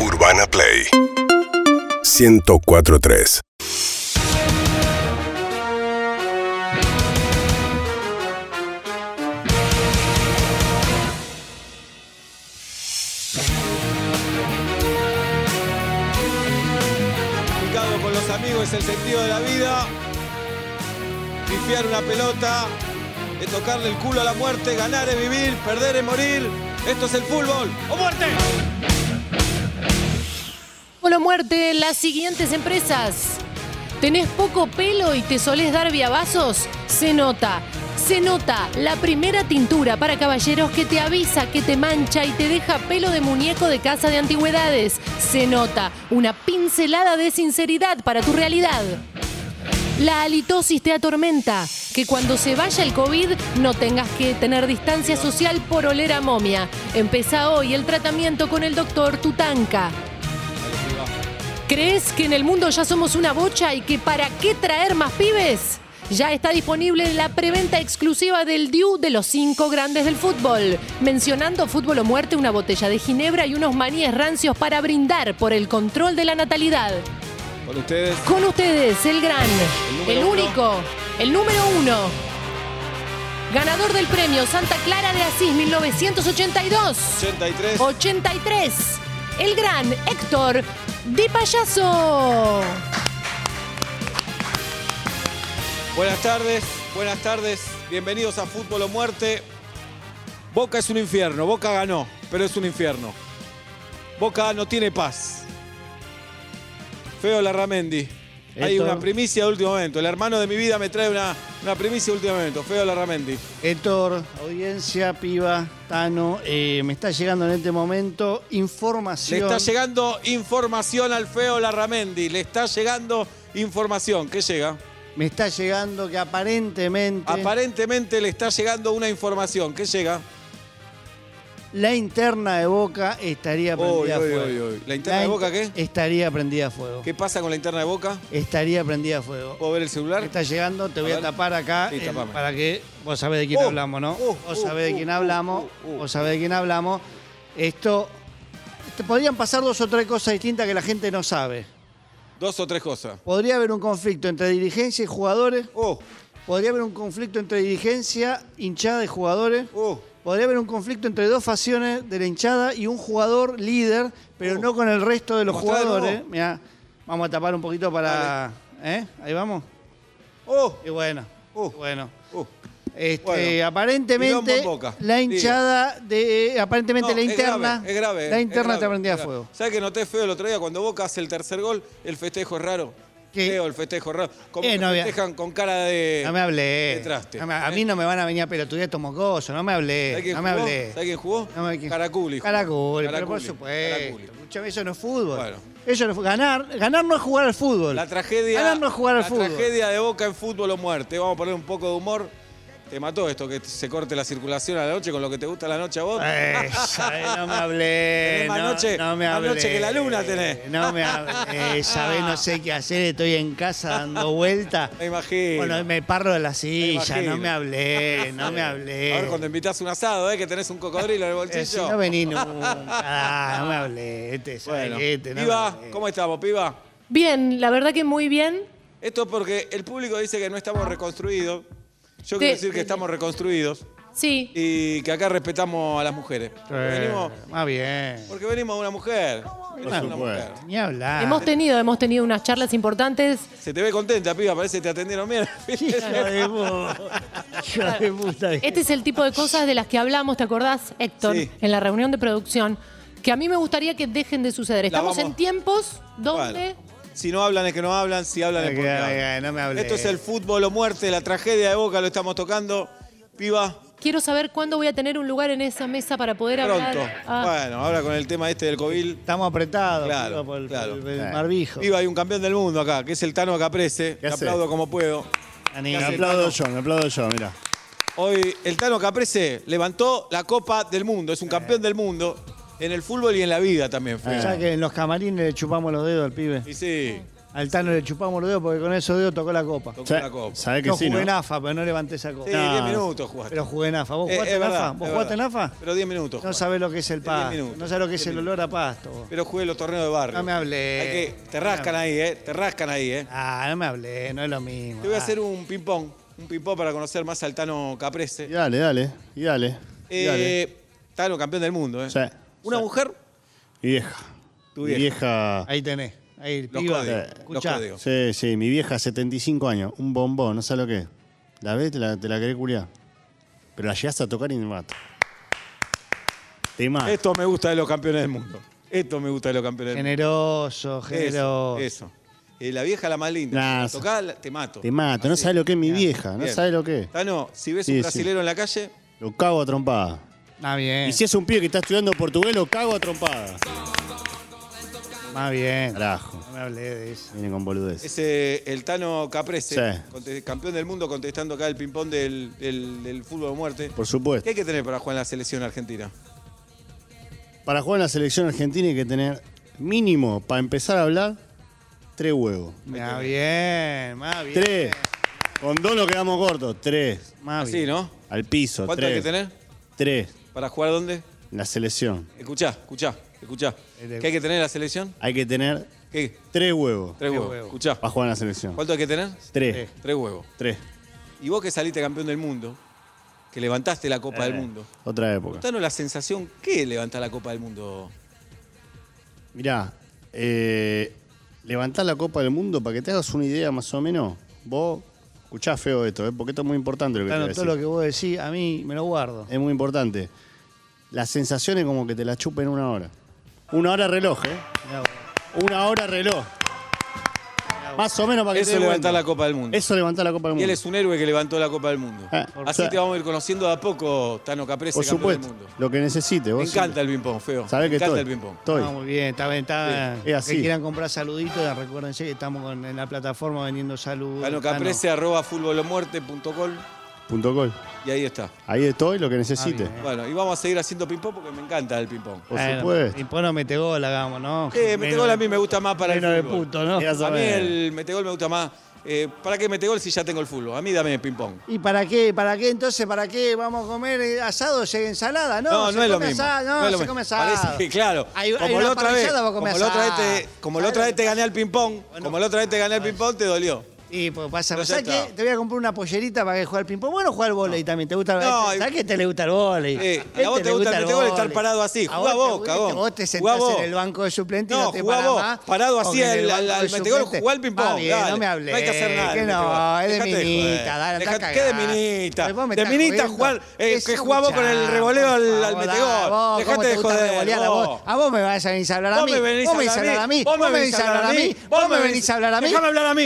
Urbana Play 1043 Complicado con los amigos es el sentido de la vida. Pifiar una pelota, de tocarle el culo a la muerte, ganar es vivir, perder es morir. Esto es el fútbol. ¡O muerte! Muerte, las siguientes empresas. ¿Tenés poco pelo y te solés dar viabazos? Se nota. Se nota la primera tintura para caballeros que te avisa que te mancha y te deja pelo de muñeco de casa de antigüedades. Se nota una pincelada de sinceridad para tu realidad. La halitosis te atormenta. Que cuando se vaya el COVID no tengas que tener distancia social por oler a momia. Empieza hoy el tratamiento con el doctor Tutanka. ¿Crees que en el mundo ya somos una bocha y que para qué traer más pibes? Ya está disponible la preventa exclusiva del DIU de los cinco grandes del fútbol. Mencionando fútbol o muerte, una botella de ginebra y unos maníes rancios para brindar por el control de la natalidad. Con ustedes, Con ustedes, el gran, el, uno. único, el número uno. Ganador del premio Santa Clara de Asís 1982. 83. 83. El gran Héctor Di Payaso. Buenas tardes, buenas tardes. Bienvenidos a Fútbol o Muerte. Boca es un infierno. Boca ganó, pero es un infierno. Boca no tiene paz. Feo Larramendi. Hay una primicia de último momento. El hermano de mi vida me trae una, una primicia de último momento. Feo Larramendi. Héctor, audiencia, piba, Tano, eh, me está llegando en este momento Le información. está llegando información al Feo Larramendi. Le está llegando información. ¿Qué llega? Me está llegando que aparentemente Aparentemente le está llegando una información. ¿Qué llega? La interna de Boca estaría prendida a fuego. uy, uy. ¿La interna de in- Boca qué? Estaría prendida a fuego. ¿Qué pasa con la interna de Boca? Estaría prendida a fuego. ¿Puedo ver el celular? Está llegando, te voy a, ver. tapar acá Sí, eh, tapame. para que vos sabés de quién Uh, hablamos, ¿no? uh, vos uh, sabés de quién hablamos, vos sabés de quién hablamos. Esto, te podrían pasar dos o tres cosas distintas que la gente no sabe. Dos o tres cosas. Podría haber un conflicto entre dirigencia y jugadores. Oh, Podría haber un conflicto entre dirigencia, hinchada de jugadores. oh. Podría haber un conflicto entre dos facciones de la hinchada y un jugador líder, pero Oh. no con el resto de los jugadores. Mirá, vamos a tapar un poquito para. ¿Eh? Ahí vamos. Oh, Y bueno. Uh. bueno. uh. Este, Bueno, aparentemente la hinchada de eh, aparentemente No, la es interna grave, es grave, la es interna grave, está prendida a es fuego. ¿Sabes que noté feo el otro día cuando Boca hace el tercer gol? El festejo es raro. ¿Qué? Feo el festejo es raro. Como Eh, que no había- festejan con cara de. No me hablé. de traste. No me- a mí no me van a venir a pelotudear estos mocosos, no me hablé. ¿Sabés quién No me jugó? hablé. ¿Sabés quién jugó? No me-. Caraculi. jugó. Caraculi, pero por Caraculi, supuesto. Caraculi. Escuchame, eso no es fútbol. Bueno. Eso no es fu- ganar, ganar no es jugar al fútbol. La tragedia. Ganar no es jugar al la fútbol. tragedia de Boca en fútbol o muerte. Vamos a poner un poco de humor. Te mató esto, que se corte la circulación a la noche con lo que te gusta la noche a vos. Eh, sabés, no me hablé. Más no, noche- no me más hablé. noche que la luna tenés. No me hablé. Sabés, no sé qué hacer. Estoy en casa dando vueltas. Me imagino. Bueno, me parro de la silla. No me hablé. No me A hablé. ver, cuando invitas un asado, ¿eh? Que tenés un cocodrilo en el Eh, si bolsillo. no vení nunca. Ah, no me hablé. Este, ¿sabés Bueno? Este, no me Piba, hablé. ¿cómo estamos, Piba? Bien, la verdad que muy bien. Esto es porque el público dice que no estamos reconstruidos. Yo quiero decir que estamos reconstruidos Sí. y que acá respetamos a las mujeres. Porque Eh, venimos, Más bien. porque venimos de una mujer. Venimos de una mujer. Ni hablar. Hemos tenido, hemos tenido unas charlas importantes. Se te ve contenta, Piba, parece que te atendieron bien. Este es el tipo de cosas de las que hablamos, ¿te acordás, Héctor? Sí. En la reunión de producción, que a mí me gustaría que dejen de suceder. Estamos vamos- en tiempos donde... Bueno, si no hablan es que no hablan, si hablan es porque hablan. ay, no me hablé. Esto es el fútbol o muerte, la tragedia de Boca, lo estamos tocando. Piba, Quiero saber cuándo voy a tener un lugar en esa mesa para poder pronto. hablar. Ah, Bueno, ahora con el tema este del COVID. Estamos apretados Claro, piba, por el, claro. por el Claro. barbijo. Piba, hay un campeón del mundo acá, que es el Tano Caprese. ¿Qué Te aplaudo como puedo. Me aplaudo yo, me aplaudo yo, mira. Hoy el Tano Caprese levantó la Copa del Mundo, es un campeón del mundo en el fútbol y en la vida también fue. Ya que en los camarines le chupamos los dedos al pibe. Y sí, Al Tano le chupamos los dedos porque con esos dedos tocó la copa. Tocó la copa. ¿Sabe que No sí, jugué en no? AFA, pero no levanté esa copa. Sí, No. 10 minutos jugaste. Pero jugué en AFA. ¿Vos Eh, jugaste es en verdad, AFA? es ¿Vos jugaste en verdad. AFA? Pero 10 minutos. No jugaste. sabés lo que es el En 10 pasto. minutos. No sabés lo que es 10 el olor a pasto. vos. Pero jugué los torneos de barrio. No me hablé. Hay que, te rascan ahí, ¿eh? Te rascan ahí, ¿eh? Ah, no me hablé, no es lo mismo. Te voy a Ah. hacer un ping-pong. Un ping-pong para conocer más al Tano Y Caprese. dale, dale, y dale. y dale. Eh, Tano, campeón del mundo, ¿eh? Sí, Una sí. mujer, Mi vieja. Tu Mi vieja. Ahí tenés. Ahí, los piba. códigos. Los Escuchá. códigos. Sí, sí, mi vieja, 75 años. Un bombón, no sé lo que es. ¿La ves? Te la, te la querés culiar. Pero la llegas a tocar y me mata. Te mata. Esto me gusta de los campeones del mundo. Esto me gusta de los campeones del mundo. Generoso, Eso, generoso. eso. Eh, la vieja la más linda. Nah, Si la tocás, la- te mato. Te mata. No Así. sabes lo que es mi vieja. No Bien. sabes lo que es. Tano, si ves Sí, un sí. brasilero en la calle, Lo cago a trompada. Más bien. Y si es un pibe que está estudiando portugués, lo cago a trompada. Más bien. Carajo. No me hablé de eso. Viene con boludez. es eh, el Tano Caprese, Sí. campeón del mundo, contestando acá el ping-pong del, del, del fútbol a muerte. Por supuesto. ¿Qué hay que tener para jugar en la selección argentina? Para jugar en la selección argentina hay que tener mínimo, para empezar a hablar, tres huevos. Más bien, más bien. Tres. Con dos nos quedamos cortos. Tres. Más Así, bien. ¿no? Al piso. ¿Cuánto tres. hay que tener? Tres. ¿Para jugar dónde? La selección. Escuchá, escuchá, escuchá. De- ¿Qué hay que tener en la selección? Hay que tener ¿Qué? tres huevos Tres huevos. huevos. Escuchá. para jugar en la selección. ¿Cuánto hay que tener? Tres. Tres huevos. Tres. Y vos que saliste campeón del mundo, que levantaste la Copa del Eh, Mundo. Otra época. Contanos la sensación, ¿qué es levantar la Copa del Mundo? Mirá, eh, levantar la Copa del Mundo, para que te hagas una idea más o menos, vos escuchá feo esto, eh, porque esto es muy importante lo que te Claro, voy a todo decir. lo que vos decís, a mí me lo guardo. Es muy importante. La sensación es como que te la chupen una hora. Una hora reloj, ¿eh? Una hora reloj. Más o menos para que Eso te des levantar cuenta. la Copa del Mundo. Eso levantar la Copa del Y Mundo. él es un héroe que levantó la Copa del Mundo. Ah, Así o sea, te vamos a ir conociendo de a poco, Tano Caprese, Por campeón del supuesto, mundo. lo que necesite. Me Vos encanta el ping-pong, feo. Sabés Me que encanta estoy. el ping-pong. Estoy. Ah, muy bien, está bien, está bien. es así. Que quieran comprar saluditos, recuérdense que estamos con- en la plataforma vendiendo saludos. Tano Tano. Caprese, arroba futbolomuerte.com Punto col. y ahí está. Ahí estoy, lo que necesite. bien. Bueno, y vamos a seguir haciendo ping-pong porque me encanta el ping-pong. Por Bueno, supuesto. Pues no mete gol, hagamos, ¿no? Eh, metegol a mí me gusta más para el Menos de fútbol. puto, ¿no? A mí el metegol me gusta más. Eh, ¿Para qué metegol si ya tengo el fútbol? A mí dame ping-pong. ¿Y para qué? ¿Para qué entonces? ¿Para qué vamos a comer eh, asado y ensalada? No, No, no, es lo mismo. asado, no, No es lo se mismo. come asado. Parece que, claro, Hay, hay como una la otra vez, parrillada, vos como comés la otra vez asado. te, como la otra vez te gané al ping-pong, como la otra vez te gané al ping-pong, te dolió. Y pues pasa, ya ¿sabes qué? Te voy a comprar una pollerita para que juegue al ping-pong. Bueno, juega al volei también. ¿Te gusta el No, ¿Sabes que te le gusta el volei? Eh, Este a vos te le gusta el estar parado así. Jugá vos, gusta- cagón. Vos te sentás vos. en el banco de suplente y No, no te parás vos. más. Parado así al- al- al metegol, jugá al ping-pong, Está bien, dale. no me hablé. No hay que hacer nada Que no, es de minita, dale, anda ¿Qué de minita? De minita jugar, eh, que jugá vos con el revoleo al, metegol. dale, vos, ¿cómo Dejate te de gusta joder. a vos. vos? A vos me vas a venir a hablar a mí. Vos me venís a hablar a mí. Vos me venís a hablar a mí. Vos me venís a hablar a mí. Déjame hablar a mí,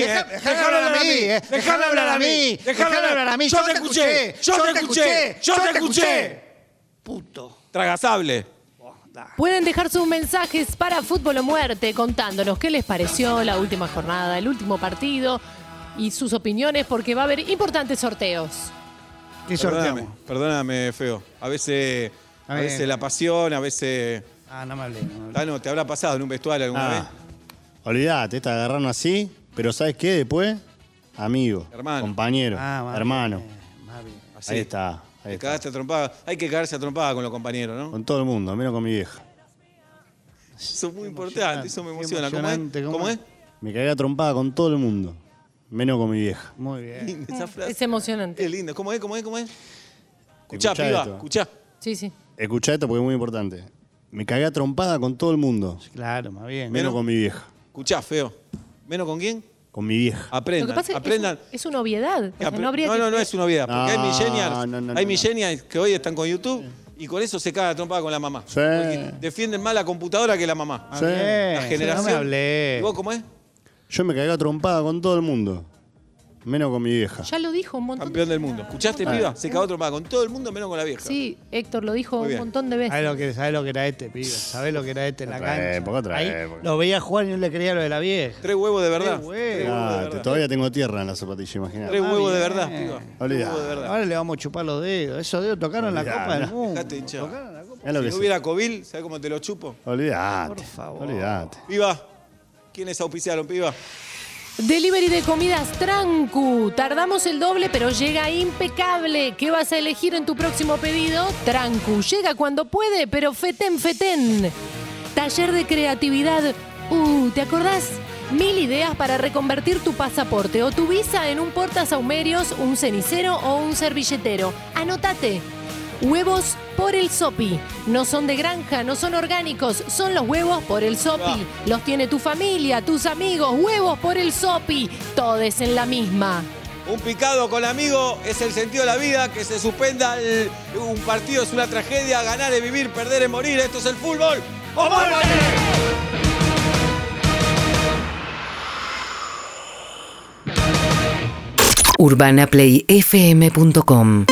hablar a mí. eh. Déjame hablar a mí. Déjame hablar a mí. Yo te escuché. Yo te escuché. Yo te escuché. Puto. Tragasable. Pueden dejar sus mensajes para Fútbol o Muerte contándonos qué les pareció la última jornada, el último partido y sus opiniones porque va a haber importantes sorteos. ¿Qué Perdóname, sorteamos? perdóname, feo. A veces, a veces la pasión, a veces. Ah, no me hablé. no me hablé. Tano, ¿te habrá pasado en un vestuario alguna vez? Ah, olvídate, te agarraron así, pero ¿sabes qué? Después, amigo, Hermano. compañero, Ah, más hermano. bien, más bien. Así. Ahí está, ahí Te está. cagaste a trompada. Hay que cagarse a trompada con los compañeros, ¿no? Con todo el mundo, menos con mi vieja. Eso es muy importante, eso me qué emociona. ¿Cómo es? emocionante, ¿cómo ¿Cómo es? es? Me cagué a trompada con todo el mundo, menos con mi vieja. Muy bien. Linda esa frase. Es emocionante. Es lindo. ¿Cómo es? ¿Cómo es? ¿Cómo es? Escuchá, Escuchá piba, esto. escuchá. Sí, sí. Escuchá esto porque es muy importante. Me cagué a trompada con todo el mundo, Claro, más bien. menos con mi vieja. Escuchá, feo. ¿Menos con quién? Con mi vieja. Aprendan. Lo que pasa es que aprendan. es, un- es una obviedad. O sea, Apre- no, habría no, que- no, no es una obviedad. Porque hay No, millennials, no, no, hay no. millennials que hoy están con YouTube y con eso se caga a trompada con la mamá. Sí. Porque defienden más la computadora que la mamá. Sí. La generación. No me hablé. ¿Y vos cómo es? Yo me cagué a trompada con todo el mundo, menos con mi vieja. Ya lo dijo un montón Campeón de del mundo. ¿Escuchaste, Ah. piba? Se cagó a trompada con todo el mundo menos con la vieja. Sí, Héctor lo dijo Muy un bien. montón de veces. ¿Sabés lo, que, sabés lo que era este, pibe? ¿Sabés lo que era este en la Otra cancha? época, otra Ahí época. Lo veía jugar y no le creía lo de la vieja. Tres huevos de verdad. Tres huevos. Tres huevos de Ah, verdad. todavía tengo tierra en la zapatilla, imagínate. Tres huevos de bien. verdad, piba. Tres Olvidá. huevos de verdad. Ahora le vamos a chupar los dedos. Esos dedos tocaron la Olvidá, Copa del no. Mundo. Dejate hinchar. Tocaron la Copa. Es lo Si que no hubiera COVID, ¿sabes cómo te lo chupo? Olvídate. Por favor. Olvídate. Piba, ¿quiénes auspiciaron, piba? Delivery de comidas Trancu. Tardamos el doble, pero llega impecable. ¿Qué vas a elegir en tu próximo pedido? Trancu. Llega cuando puede, pero feten, feten. Taller de creatividad. Uh, ¿te acordás? Mil ideas para reconvertir tu pasaporte o tu visa en un portasahumerios, un cenicero o un servilletero. Anotate. Huevos por el Sopi. No son de granja, no son orgánicos, son los huevos por el Sopi. Los tiene tu familia, tus amigos. Huevos por el Sopi. Todes en la misma. Un picado con amigo es el sentido de la vida, que se suspenda el- un partido es una tragedia, ganar es vivir, perder es morir, esto es el fútbol. ¡O urbanaplayfm.com